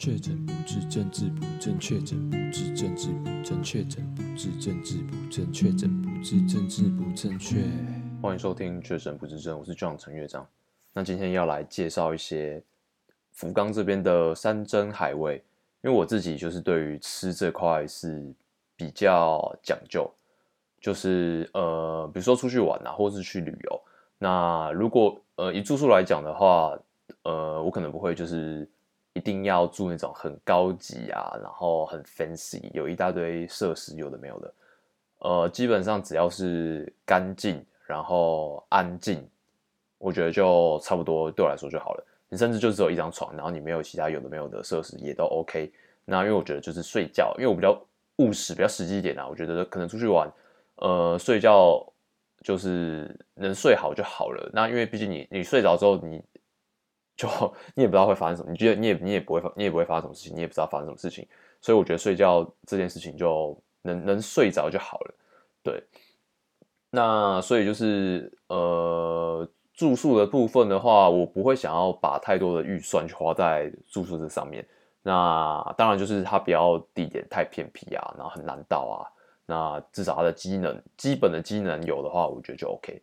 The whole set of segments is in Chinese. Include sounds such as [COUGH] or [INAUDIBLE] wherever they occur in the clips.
确诊不治，政治不正确；确诊不治，政治不正确；确诊不治，政治不正确；确诊不治，政治不正确。欢迎收听《确诊不治症》，我是 John 陈乐章。那今天要来介绍一些福冈这边的山珍海味，因为我自己就是对于吃这块是比较讲究，就是呃，比如说出去玩啊，或是去旅游。那如果呃以住宿来讲的话，呃，我可能不会就是。一定要住那种很高级啊，然后很 fancy，有一大堆设施，有的没有的。呃，基本上只要是干净，然后安静，我觉得就差不多，对我来说就好了。你甚至就只有一张床，然后你没有其他有的没有的设施，也都 OK。那因为我觉得就是睡觉，因为我比较务实，比较实际一点啊。我觉得可能出去玩，呃，睡觉就是能睡好就好了。那因为毕竟你你睡着之后你。就 [LAUGHS] 你也不知道会发生什么，你觉得你也你也不会发，你也不会发生什么事情，你也不知道发生什么事情，所以我觉得睡觉这件事情就能能睡着就好了。对，那所以就是呃住宿的部分的话，我不会想要把太多的预算去花在住宿这上面。那当然就是它不要地点太偏僻啊，然后很难到啊，那至少它的机能基本的机能有的话，我觉得就 OK。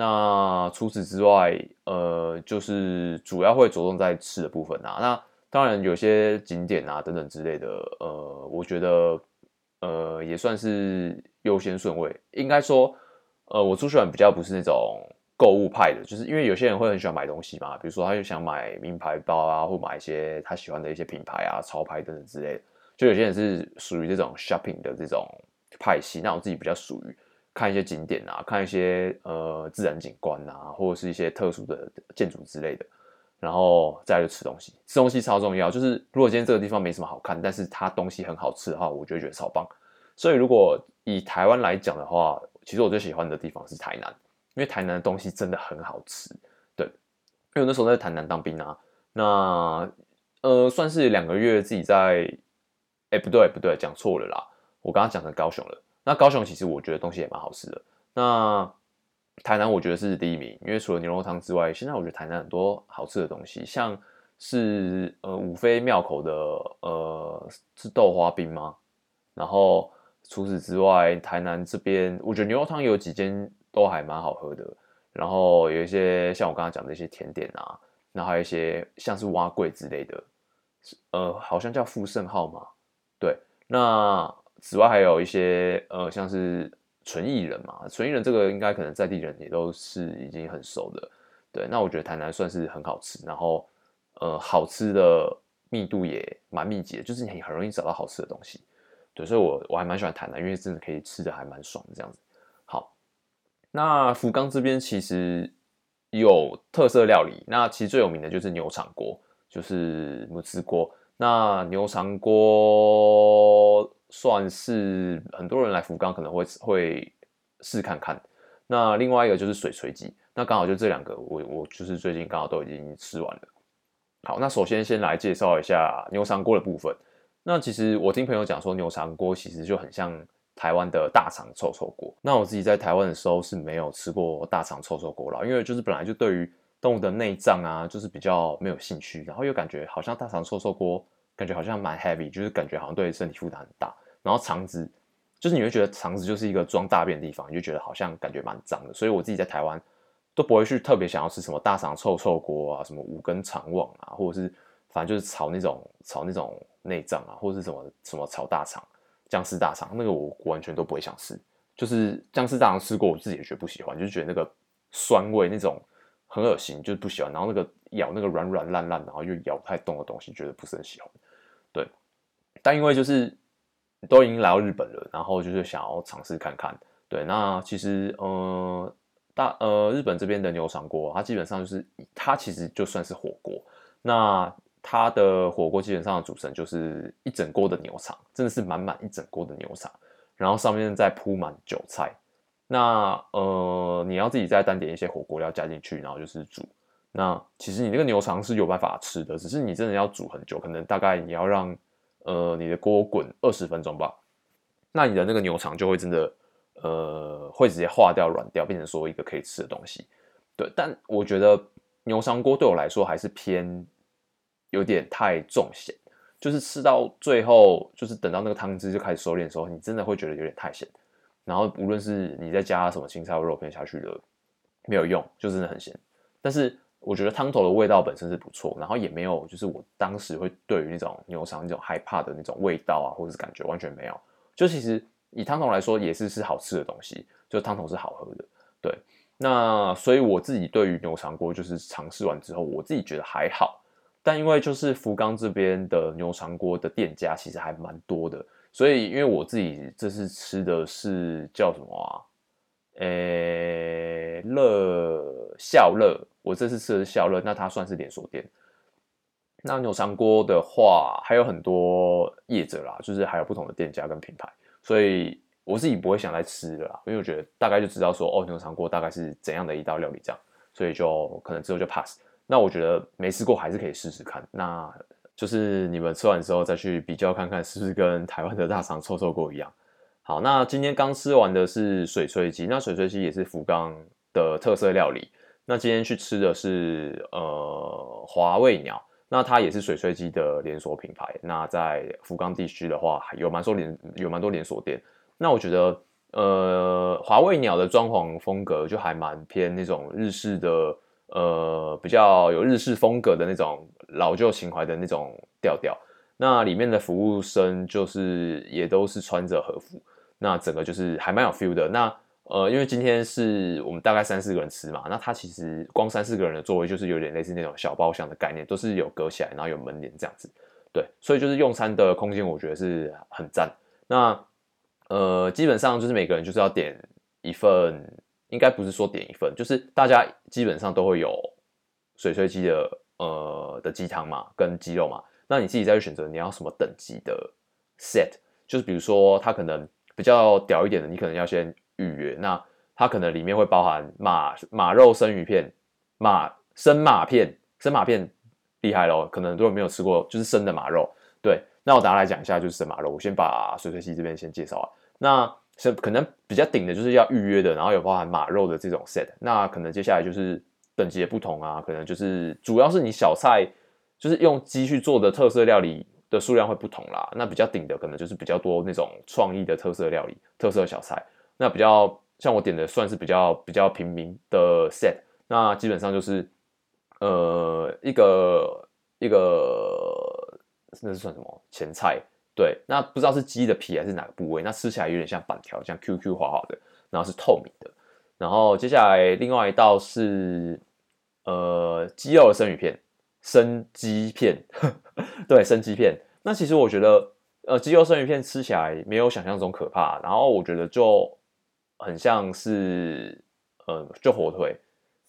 那除此之外，呃，就是主要会着重在吃的部分啊。那当然有些景点啊等等之类的，呃，我觉得呃也算是优先顺位。应该说，呃，我出去玩比较不是那种购物派的，就是因为有些人会很喜欢买东西嘛，比如说他就想买名牌包啊，或买一些他喜欢的一些品牌啊、潮牌等等之类的。就有些人是属于这种 shopping 的这种派系，那我自己比较属于。看一些景点啊，看一些呃自然景观啊，或者是一些特殊的建筑之类的，然后再来就吃东西。吃东西超重要，就是如果今天这个地方没什么好看，但是它东西很好吃的话，我就觉得超棒。所以如果以台湾来讲的话，其实我最喜欢的地方是台南，因为台南的东西真的很好吃。对，因为我那时候在台南当兵啊，那呃算是两个月自己在，哎不对不对，讲错了啦，我刚刚讲成高雄了。那高雄其实我觉得东西也蛮好吃的。那台南我觉得是第一名，因为除了牛肉汤之外，现在我觉得台南很多好吃的东西，像是呃五妃庙口的呃是豆花冰吗？然后除此之外，台南这边我觉得牛肉汤有几间都还蛮好喝的。然后有一些像我刚刚讲的一些甜点啊，然后还有一些像是碗粿之类的，呃好像叫富盛号嘛。对，那。此外，还有一些呃，像是纯艺人嘛，纯艺人这个应该可能在地人也都是已经很熟的。对，那我觉得台南算是很好吃，然后呃，好吃的密度也蛮密集的，就是你很容易找到好吃的东西。对，所以我我还蛮喜欢台南，因为真的可以吃的还蛮爽的这样子。好，那福冈这边其实有特色料理，那其实最有名的就是牛肠锅，就是木兹锅。那牛肠锅。算是很多人来福冈可能会会试看看。那另外一个就是水锤鸡，那刚好就这两个我，我我就是最近刚好都已经吃完了。好，那首先先来介绍一下牛肠锅的部分。那其实我听朋友讲说，牛肠锅其实就很像台湾的大肠臭臭锅。那我自己在台湾的时候是没有吃过大肠臭臭锅啦，因为就是本来就对于动物的内脏啊，就是比较没有兴趣，然后又感觉好像大肠臭臭锅。感觉好像蛮 heavy，就是感觉好像对身体负担很大。然后肠子，就是你会觉得肠子就是一个装大便的地方，你就觉得好像感觉蛮脏的。所以我自己在台湾都不会去特别想要吃什么大肠臭臭锅啊，什么五根肠旺啊，或者是反正就是炒那种炒那种内脏啊，或者是什么什么炒大肠、姜丝大肠，那个我完全都不会想吃。就是姜丝大肠吃过，我自己也觉得不喜欢，就是觉得那个酸味那种很恶心，就是不喜欢。然后那个咬那个软软烂烂，然后又咬不太动的东西，觉得不是很喜欢。对，但因为就是都已经来到日本了，然后就是想要尝试看看。对，那其实呃大呃日本这边的牛肠锅，它基本上就是它其实就算是火锅。那它的火锅基本上的组成就是一整锅的牛肠，真的是满满一整锅的牛肠，然后上面再铺满韭菜。那呃你要自己再单点一些火锅料加进去，然后就是煮。那其实你那个牛肠是有办法吃的，只是你真的要煮很久，可能大概你要让呃你的锅滚二十分钟吧。那你的那个牛肠就会真的呃会直接化掉、软掉，变成说一个可以吃的东西。对，但我觉得牛肠锅对我来说还是偏有点太重咸，就是吃到最后，就是等到那个汤汁就开始收敛的时候，你真的会觉得有点太咸。然后无论是你再加什么青菜或肉片下去的，没有用，就真的很咸。但是我觉得汤头的味道本身是不错，然后也没有就是我当时会对于那种牛肠那种害怕的那种味道啊，或者是感觉完全没有。就其实以汤头来说，也是是好吃的东西，就汤头是好喝的。对，那所以我自己对于牛肠锅就是尝试完之后，我自己觉得还好。但因为就是福冈这边的牛肠锅的店家其实还蛮多的，所以因为我自己这次吃的是叫什么啊？诶，乐笑乐，我这次吃的是笑乐，那它算是连锁店。那牛肠锅的话还有很多业者啦，就是还有不同的店家跟品牌，所以我自己不会想来吃的啦，因为我觉得大概就知道说哦，牛肠锅大概是怎样的一道料理这样，所以就可能之后就 pass。那我觉得没吃过还是可以试试看，那就是你们吃完之后再去比较看看是不是跟台湾的大肠臭臭锅一样。好，那今天刚吃完的是水炊鸡，那水炊鸡也是福冈的特色料理。那今天去吃的是呃华味鸟，那它也是水炊鸡的连锁品牌。那在福冈地区的话，有蛮多连有蛮多连锁店。那我觉得呃华味鸟的装潢风格就还蛮偏那种日式的。呃，比较有日式风格的那种老旧情怀的那种调调。那里面的服务生就是也都是穿着和服，那整个就是还蛮有 feel 的。那呃，因为今天是我们大概三四个人吃嘛，那它其实光三四个人的座位就是有点类似那种小包厢的概念，都是有隔起来，然后有门帘这样子。对，所以就是用餐的空间，我觉得是很赞。那呃，基本上就是每个人就是要点一份。应该不是说点一份，就是大家基本上都会有水炊鸡的呃的鸡汤嘛，跟鸡肉嘛。那你自己再去选择你要什么等级的 set，就是比如说它可能比较屌一点的，你可能要先预约。那它可能里面会包含马马肉生鱼片、马生马片、生马片厉害咯，可能如果没有吃过，就是生的马肉。对，那我大家来讲一下就是生马肉。我先把水水溪这边先介绍啊。那是可能比较顶的，就是要预约的，然后有包含马肉的这种 set。那可能接下来就是等级的不同啊，可能就是主要是你小菜，就是用鸡去做的特色料理的数量会不同啦。那比较顶的可能就是比较多那种创意的特色料理、特色小菜。那比较像我点的算是比较比较平民的 set。那基本上就是呃一个一个那是算什么前菜？对，那不知道是鸡的皮还是哪个部位，那吃起来有点像板条，像 QQ 滑滑的，然后是透明的。然后接下来另外一道是呃鸡肉的生鱼片，生鸡片，[LAUGHS] 对，生鸡片。那其实我觉得呃鸡肉生鱼片吃起来没有想象中可怕，然后我觉得就很像是呃就火腿，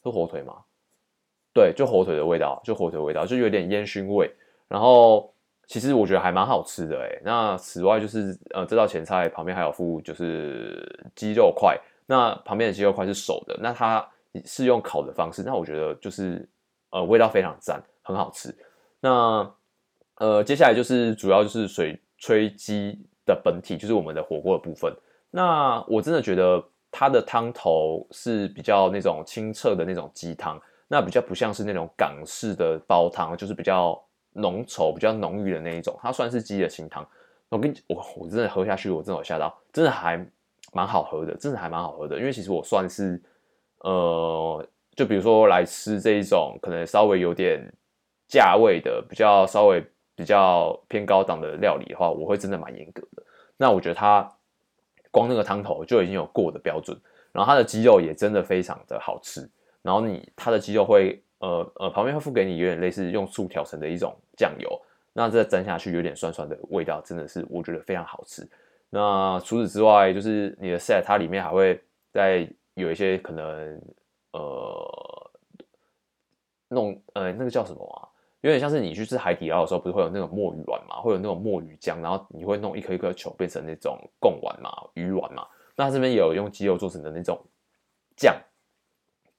是火腿吗？对，就火腿的味道，就火腿的味道，就有点烟熏味，然后。其实我觉得还蛮好吃的诶，那此外就是呃，这道前菜旁边还有附就是鸡肉块，那旁边的鸡肉块是熟的，那它是用烤的方式，那我觉得就是呃味道非常赞，很好吃。那呃接下来就是主要就是水炊鸡的本体，就是我们的火锅的部分。那我真的觉得它的汤头是比较那种清澈的那种鸡汤，那比较不像是那种港式的煲汤，就是比较。浓稠比较浓郁的那一种，它算是鸡的清汤。我跟你我我真的喝下去，我真的有吓到，真的还蛮好喝的，真的还蛮好喝的。因为其实我算是呃，就比如说来吃这一种可能稍微有点价位的，比较稍微比较偏高档的料理的话，我会真的蛮严格的。那我觉得它光那个汤头就已经有过的标准，然后它的鸡肉也真的非常的好吃，然后你它的鸡肉会。呃呃，旁边会附给你有点类似用醋调成的一种酱油，那这蘸下去有点酸酸的味道，真的是我觉得非常好吃。那除此之外，就是你的 set 它里面还会在有一些可能呃弄呃那个叫什么啊？有点像是你去吃海底捞的时候，不是会有那种墨鱼丸嘛？会有那种墨鱼浆，然后你会弄一颗一颗球变成那种贡丸嘛、鱼丸嘛？那这边也有用鸡肉做成的那种酱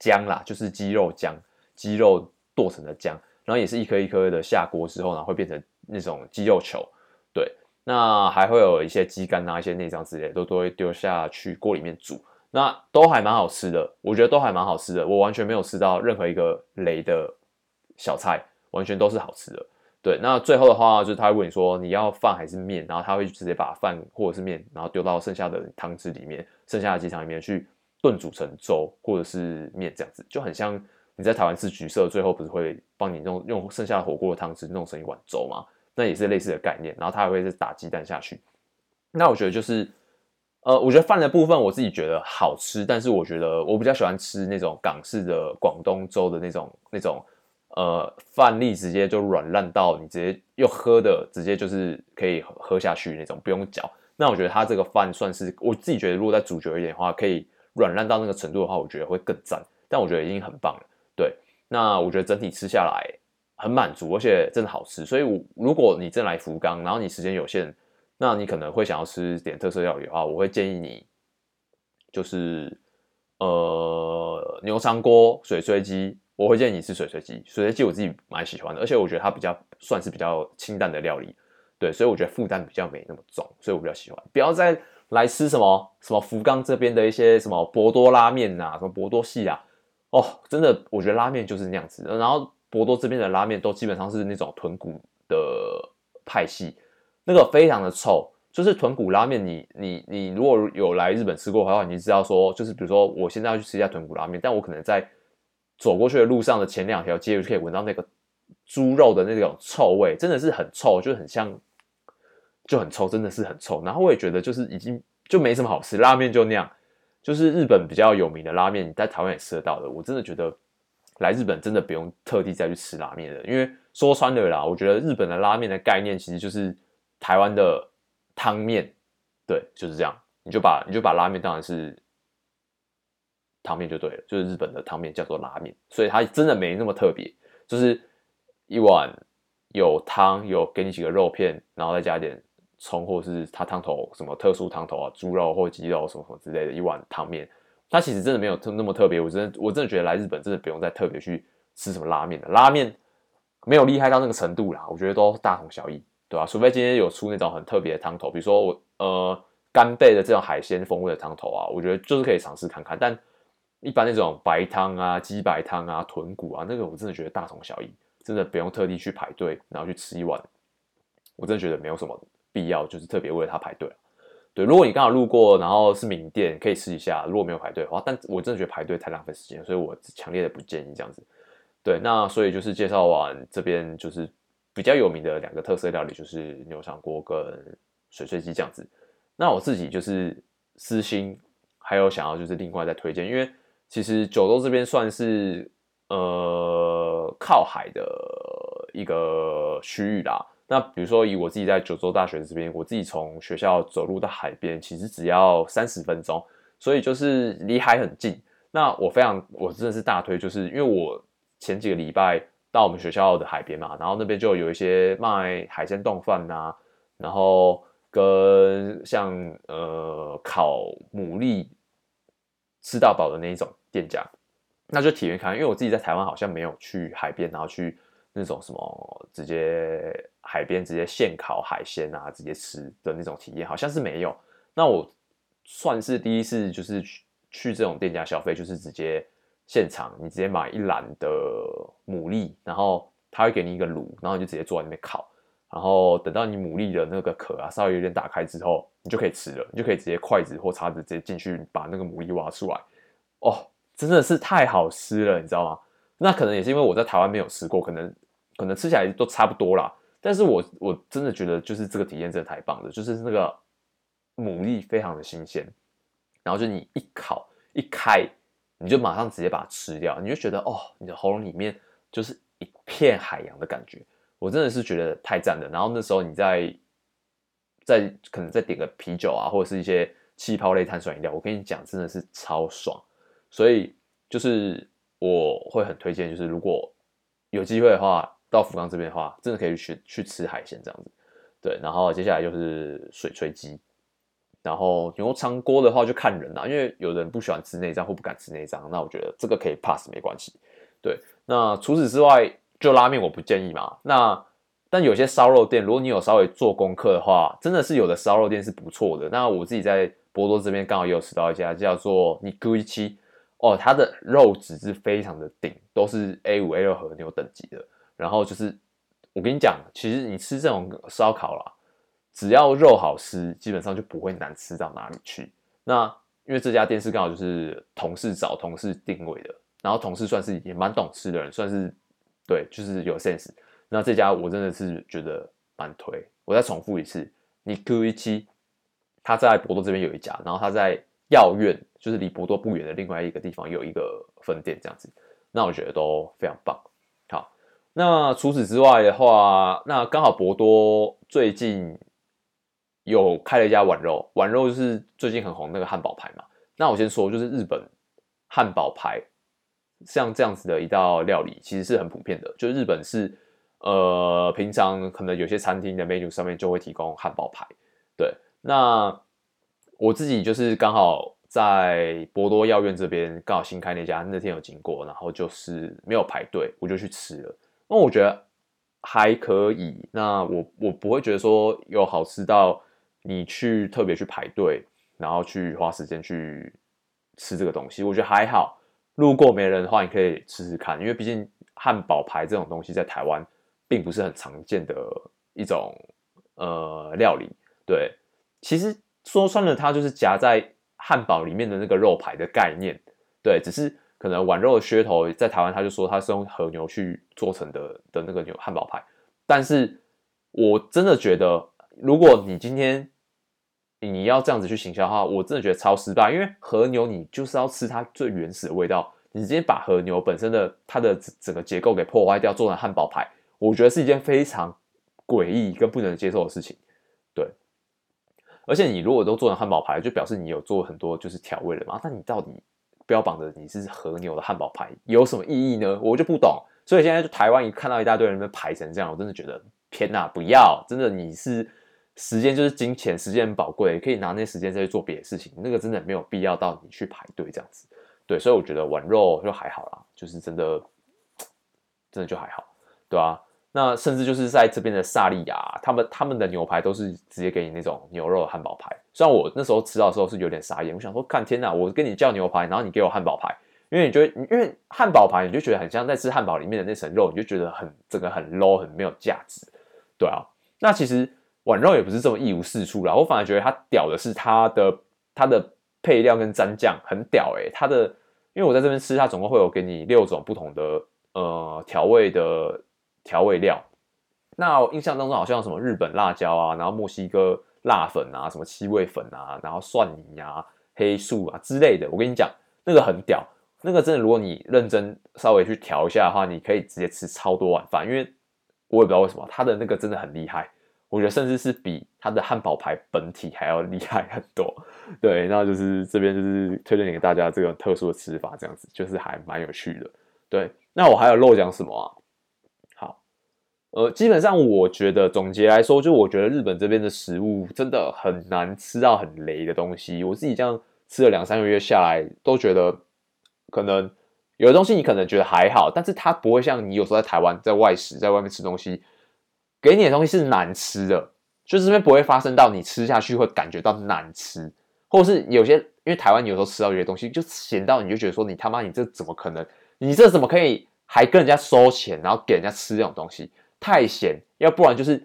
浆啦，就是鸡肉浆。鸡肉剁成的浆，然后也是一颗一颗的下锅之后，然后会变成那种鸡肉球。对，那还会有一些鸡肝啊、一些内脏之类的，都都会丢下去锅里面煮，那都还蛮好吃的。我觉得都还蛮好吃的，我完全没有吃到任何一个雷的小菜，完全都是好吃的。对，那最后的话就是他会问你说你要饭还是面，然后他会直接把饭或者是面，然后丢到剩下的汤汁里面，剩下的鸡汤里面去炖煮成粥或者是面这样子，就很像你在台湾吃橘色，最后不是会帮你弄用剩下的火锅的汤汁弄成一碗粥吗？那也是类似的概念，然后他还会是打鸡蛋下去。那我觉得就是，呃，我觉得饭的部分我自己觉得好吃，但是我觉得我比较喜欢吃那种港式的广东粥的那种那种。呃，饭粒直接就软烂到你直接又喝的，直接就是可以喝下去那种，不用嚼。那我觉得它这个饭算是我自己觉得，如果再煮久一点的话，可以软烂到那个程度的话，我觉得会更赞。但我觉得已经很棒了。对，那我觉得整体吃下来很满足，而且真的好吃。所以我，如果你真来福冈，然后你时间有限，那你可能会想要吃点特色料理的话，我会建议你就是呃牛肠锅、水炊鸡。我会建议你吃水水鸡，水水鸡我自己蛮喜欢的，而且我觉得它比较算是比较清淡的料理，对，所以我觉得负担比较没那么重，所以我比较喜欢。不要再来吃什么什么福冈这边的一些什么博多拉面呐，什么博多系啊，哦，真的，我觉得拉面就是那样子。然后博多这边的拉面都基本上是那种豚骨的派系，那个非常的臭，就是豚骨拉面。你你你如果有来日本吃过的话，你知道说，就是比如说我现在要去吃一下豚骨拉面，但我可能在走过去的路上的前两条街就可以闻到那个猪肉的那种臭味，真的是很臭，就很像，就很臭，真的是很臭。然后我也觉得就是已经就没什么好吃，拉面就那样，就是日本比较有名的拉面，你在台湾也吃得到的。我真的觉得来日本真的不用特地再去吃拉面了，因为说穿了啦，我觉得日本的拉面的概念其实就是台湾的汤面，对，就是这样，你就把你就把拉面当然是。汤面就对了，就是日本的汤面叫做拉面，所以它真的没那么特别，就是一碗有汤，有给你几个肉片，然后再加一点葱，或是它汤头什么特殊汤头啊，猪肉或鸡肉什么什么之类的一碗汤面，它其实真的没有特那么特别。我真的我真的觉得来日本真的不用再特别去吃什么拉面了，拉面没有厉害到那个程度啦，我觉得都大同小异，对吧？除非今天有出那种很特别的汤头，比如说我呃干贝的这种海鲜风味的汤头啊，我觉得就是可以尝试看看，但。一般那种白汤啊、鸡白汤啊、豚骨啊，那个我真的觉得大同小异，真的不用特地去排队，然后去吃一碗。我真的觉得没有什么必要，就是特别为了它排队。对，如果你刚好路过，然后是名店，可以试一下。如果没有排队的话，但我真的觉得排队太浪费时间，所以我强烈的不建议这样子。对，那所以就是介绍完这边就是比较有名的两个特色料理，就是牛肠锅跟水碎鸡这样子。那我自己就是私心还有想要就是另外再推荐，因为。其实九州这边算是呃靠海的一个区域啦。那比如说以我自己在九州大学这边，我自己从学校走路到海边，其实只要三十分钟，所以就是离海很近。那我非常，我真的是大推，就是因为我前几个礼拜到我们学校的海边嘛，然后那边就有一些卖海鲜丼饭呐，然后跟像呃烤牡蛎吃到饱的那一种。店家，那就体验看，因为我自己在台湾好像没有去海边，然后去那种什么直接海边直接现烤海鲜啊，直接吃的那种体验，好像是没有。那我算是第一次，就是去去这种店家消费，就是直接现场，你直接买一篮的牡蛎，然后他会给你一个炉，然后你就直接坐在那边烤，然后等到你牡蛎的那个壳啊稍微有点打开之后，你就可以吃了，你就可以直接筷子或叉子直接进去把那个牡蛎挖出来，哦。真的是太好吃了，你知道吗？那可能也是因为我在台湾没有吃过，可能可能吃起来都差不多啦。但是我我真的觉得就是这个体验真的太棒了，就是那个牡蛎非常的新鲜，然后就你一烤一开，你就马上直接把它吃掉，你就觉得哦，你的喉咙里面就是一片海洋的感觉。我真的是觉得太赞了。然后那时候你再再可能再点个啤酒啊，或者是一些气泡类碳酸饮料，我跟你讲，真的是超爽。所以就是我会很推荐，就是如果有机会的话，到福冈这边的话，真的可以去去吃海鲜这样子。对，然后接下来就是水炊鸡，然后牛肠锅的话就看人啦，因为有人不喜欢吃内脏或不敢吃内脏，那我觉得这个可以 pass 没关系。对，那除此之外，就拉面我不建议嘛。那但有些烧肉店，如果你有稍微做功课的话，真的是有的烧肉店是不错的。那我自己在博多这边刚好也有吃到一家叫做尼古伊七。哦，它的肉质是非常的顶，都是 A 五 A 六和牛等级的。然后就是我跟你讲，其实你吃这种烧烤啦，只要肉好吃，基本上就不会难吃到哪里去。那因为这家店是刚好就是同事找同事定位的，然后同事算是也蛮懂吃的人，算是对，就是有 sense。那这家我真的是觉得蛮推。我再重复一次，尼古伊七，他在博多这边有一家，然后他在药院，就是离博多不远的另外一个地方有一个分店，这样子。那我觉得都非常棒。好，那除此之外的话，那刚好博多最近有开了一家碗肉，碗肉就是最近很红那个汉堡排嘛。那我先说，就是日本汉堡排像这样子的一道料理，其实是很普遍的。就日本是。呃，平常可能有些餐厅的 menu 上面就会提供汉堡排，对。那我自己就是刚好在博多药院这边刚好新开那家，那天有经过，然后就是没有排队，我就去吃了。那我觉得还可以。那我我不会觉得说有好吃到你去特别去排队，然后去花时间去吃这个东西。我觉得还好，路过没人的话，你可以吃吃看，因为毕竟汉堡排这种东西在台湾。并不是很常见的一种呃料理，对，其实说穿了，它就是夹在汉堡里面的那个肉排的概念，对，只是可能碗肉的噱头在台湾，他就说它是用和牛去做成的的那个牛汉堡排，但是我真的觉得，如果你今天你要这样子去行销的话，我真的觉得超失败，因为和牛你就是要吃它最原始的味道，你直接把和牛本身的它的整个结构给破坏掉，做成汉堡排。我觉得是一件非常诡异跟不能接受的事情，对。而且你如果都做成汉堡排，就表示你有做很多就是调味了嘛。那你到底标榜的你是和牛的汉堡排有什么意义呢？我就不懂。所以现在就台湾一看到一大堆人在排成这样，我真的觉得天哪，不要！真的你是时间就是金钱，时间很宝贵，可以拿那时间再去做别的事情。那个真的没有必要到你去排队这样子。对，所以我觉得玩肉就还好啦，就是真的真的就还好，对啊。那甚至就是在这边的萨莉亚，他们他们的牛排都是直接给你那种牛肉汉堡排。虽然我那时候吃到的时候是有点傻眼，我想说，看天哪，我跟你叫牛排，然后你给我汉堡排，因为你觉得，因为汉堡排你就觉得很像在吃汉堡里面的那层肉，你就觉得很整个很 low，很没有价值，对啊。那其实碗肉也不是这么一无是处啦，我反而觉得它屌的是它的它的配料跟蘸酱很屌诶、它的因为我在这边吃，它总共会有给你六种不同的呃调味的。调味料，那我印象当中好像什么日本辣椒啊，然后墨西哥辣粉啊，什么七味粉啊，然后蒜泥啊、黑素啊之类的。我跟你讲，那个很屌，那个真的，如果你认真稍微去调一下的话，你可以直接吃超多碗饭。因为我也不知道为什么，它的那个真的很厉害，我觉得甚至是比它的汉堡排本体还要厉害很多。对，那就是这边就是推荐给大家这个特殊的吃法，这样子就是还蛮有趣的。对，那我还有漏讲什么啊？呃，基本上我觉得总结来说，就我觉得日本这边的食物真的很难吃到很雷的东西。我自己这样吃了两三个月下来，都觉得可能有的东西你可能觉得还好，但是它不会像你有时候在台湾在外食在外面吃东西，给你的东西是难吃的，就是这边不会发生到你吃下去会感觉到难吃，或者是有些因为台湾有时候吃到有些东西就咸到你就觉得说你他妈你这怎么可能？你这怎么可以还跟人家收钱，然后给人家吃这种东西？太咸，要不然就是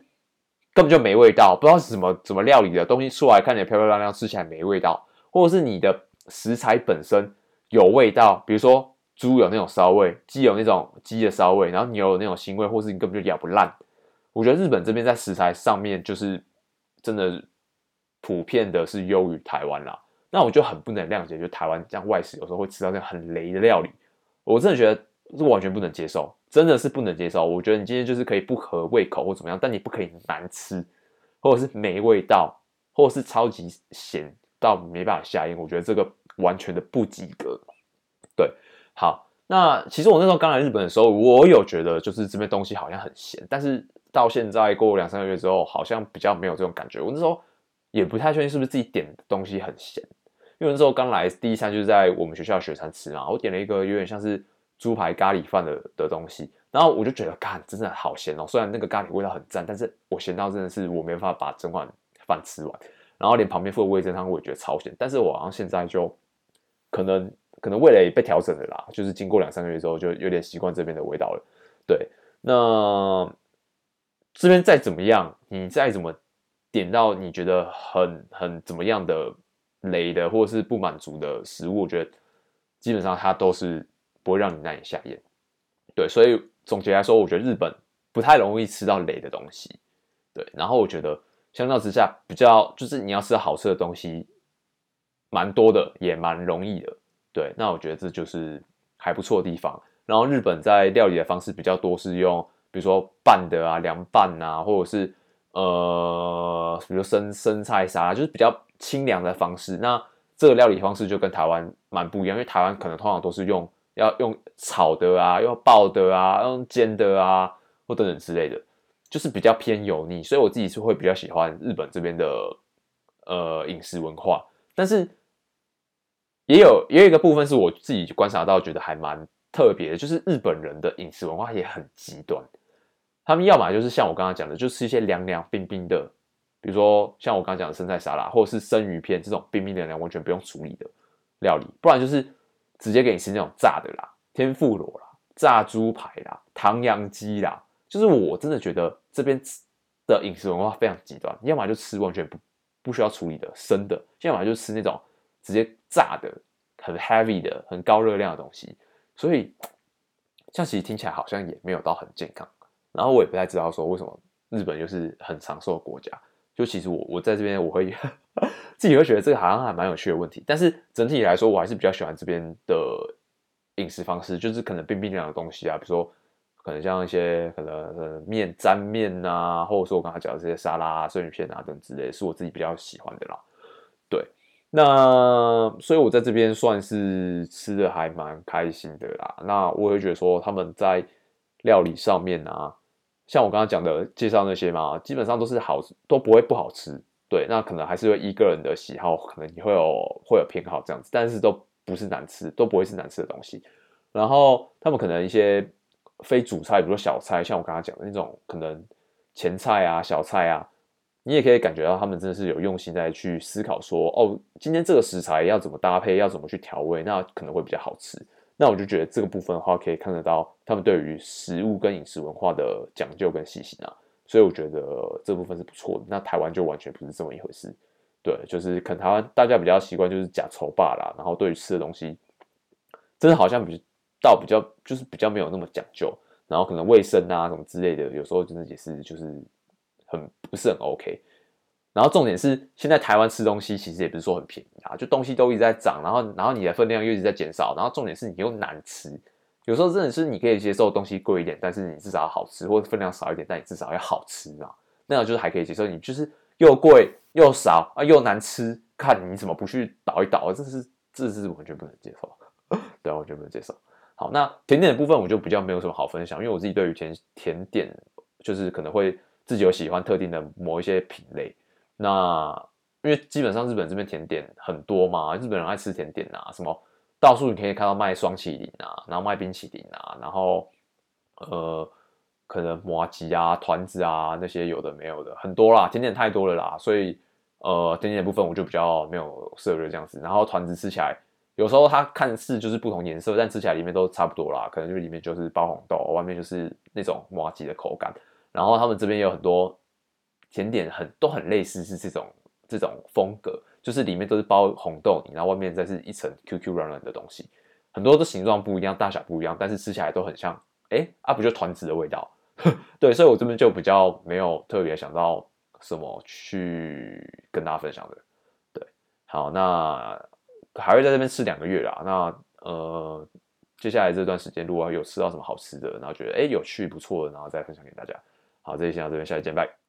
根本就没味道，不知道是怎么怎么料理的东西出来，看起来漂漂亮亮，吃起来没味道，或者是你的食材本身有味道，比如说猪有那种骚味，鸡有那种鸡的骚味，然后牛有那种腥味，或是你根本就咬不烂。我觉得日本这边在食材上面就是真的普遍的是优于台湾啦，那我就很不能谅解，就台湾这样外食有时候会吃到这样很雷的料理，我真的觉得。是完全不能接受，真的是不能接受。我觉得你今天就是可以不合胃口或怎么样，但你不可以难吃，或者是没味道，或者是超级咸到没办法下咽。我觉得这个完全的不及格。对，好，那其实我那时候刚来日本的时候，我有觉得就是这边东西好像很咸，但是到现在过两三个月之后，好像比较没有这种感觉。我那时候也不太确定是不是自己点的东西很咸，因为那时候刚来第一餐就是在我们学校学餐吃嘛，我点了一个有点像是。猪排咖喱饭的的东西，然后我就觉得，干，真的好咸哦！虽然那个咖喱味道很赞，但是我咸到真的是我没办法把整碗饭吃完，然后连旁边附的味噌汤我也觉得超咸。但是我好像现在就可能可能味蕾被调整了啦，就是经过两三个月之后，就有点习惯这边的味道了。对，那这边再怎么样，你再怎么点到你觉得很很怎么样的雷的，或者是不满足的食物，我觉得基本上它都是不会让你难以下咽。对，所以总结来说，我觉得日本不太容易吃到雷的东西。对，然后我觉得相较之下，比较就是你要吃好吃的东西，蛮多的，也蛮容易的。对，那我觉得这就是还不错的地方。然后日本在料理的方式比较多，是用比如说拌的啊、凉拌啊，或者是呃，比如生生菜沙拉，就是比较清凉的方式。那这个料理方式就跟台湾蛮不一样，因为台湾可能通常都是用要用炒的啊，用爆的啊，用煎的啊，或等等之类的。就是比较偏油腻，所以我自己是会比较喜欢日本这边的呃饮食文化，但是也有也有一个部分是我自己观察到觉得还蛮特别的，就是日本人的饮食文化也很极端，他们要么就是像我刚刚讲的，就吃一些凉凉冰冰的，比如说像我刚刚讲的生菜沙拉，或者是生鱼片这种冰冰凉凉完全不用处理的料理，不然就是直接给你吃那种炸的啦，天妇罗啦，炸猪排啦，唐扬鸡啦。就是我真的觉得这边的饮食文化非常极端，要么就吃完全不不需要处理的生的，要么就吃那种直接炸的很 heavy 的很高热量的东西，所以这样其实听起来好像也没有到很健康。然后我也不太知道说为什么日本又是很长寿的国家，就其实我我在这边我会 [LAUGHS] 自己会觉得这个好像还蛮有趣的问题，但是整体来说我还是比较喜欢这边的饮食方式，就是可能冰冰凉的东西啊，比如说。可能像一些可能面沾面啊，或者说我刚才讲的这些沙拉啊、生鱼片啊等之类，是我自己比较喜欢的啦。对，那所以我在这边算是吃的还蛮开心的啦。那我会觉得说他们在料理上面啊，像我刚刚讲的介绍那些嘛，基本上都是好，都不会不好吃。对，那可能还是会依个人的喜好，可能你会有会有偏好这样子，但是都不是难吃，都不会是难吃的东西。然后他们可能一些。非主菜，比如说小菜，像我刚刚讲的那种，可能前菜啊、小菜啊，你也可以感觉到他们真的是有用心在去思考说，哦，今天这个食材要怎么搭配，要怎么去调味，那可能会比较好吃。那我就觉得这个部分的话，可以看得到他们对于食物跟饮食文化的讲究跟细心啊，所以我觉得这部分是不错的。那台湾就完全不是这么一回事，对，就是可能台湾大家比较习惯就是呷粗饱啦，然后对于吃的东西，真的好像比。到比较就是比较没有那么讲究，然后可能卫生啊什么之类的，有时候真的也是就是很不是很 OK。然后重点是现在台湾吃东西其实也不是说很便宜啊，就东西都一直在涨，然后然后你的分量又一直在减少，然后重点是你又难吃。有时候真的是你可以接受东西贵一点，但是你至少要好吃，或者分量少一点，但你至少要好吃啊。那样就是还可以接受。你就是又贵又少啊又难吃，看你怎么不去倒一倒，这是这是完全不能接受，[LAUGHS] 对啊，完全不能接受。好，那甜点的部分我就比较没有什么好分享，因为我自己对于甜甜点就是可能会自己有喜欢特定的某一些品类。那因为基本上日本这边甜点很多嘛，日本人爱吃甜点啊，什么到处你可以看到卖霜淇淋啊，然后卖冰淇淋啊，然后呃可能麻吉啊、团子啊那些有的没有的很多啦，甜点太多了啦，所以呃甜点的部分我就比较没有涉猎这样子。然后团子吃起来。有时候它看似就是不同颜色，但吃起来里面都差不多啦。可能就里面就是包红豆，外面就是那种麻吉的口感。然后他们这边有很多甜点很，都很类似，是这种这种风格，就是里面都是包红豆泥，然后外面再是一层 Q Q 软软的东西。很多的形状不一样，大小不一样，但是吃起来都很像。哎，啊不就团子的味道？[LAUGHS] 对，所以我这边就比较没有特别想到什么去跟大家分享的。对，好，那。还会在这边吃两个月啦，那呃，接下来这段时间如果有吃到什么好吃的，然后觉得哎有趣不错的，然后再分享给大家。好，这一期到这边，下期见，拜。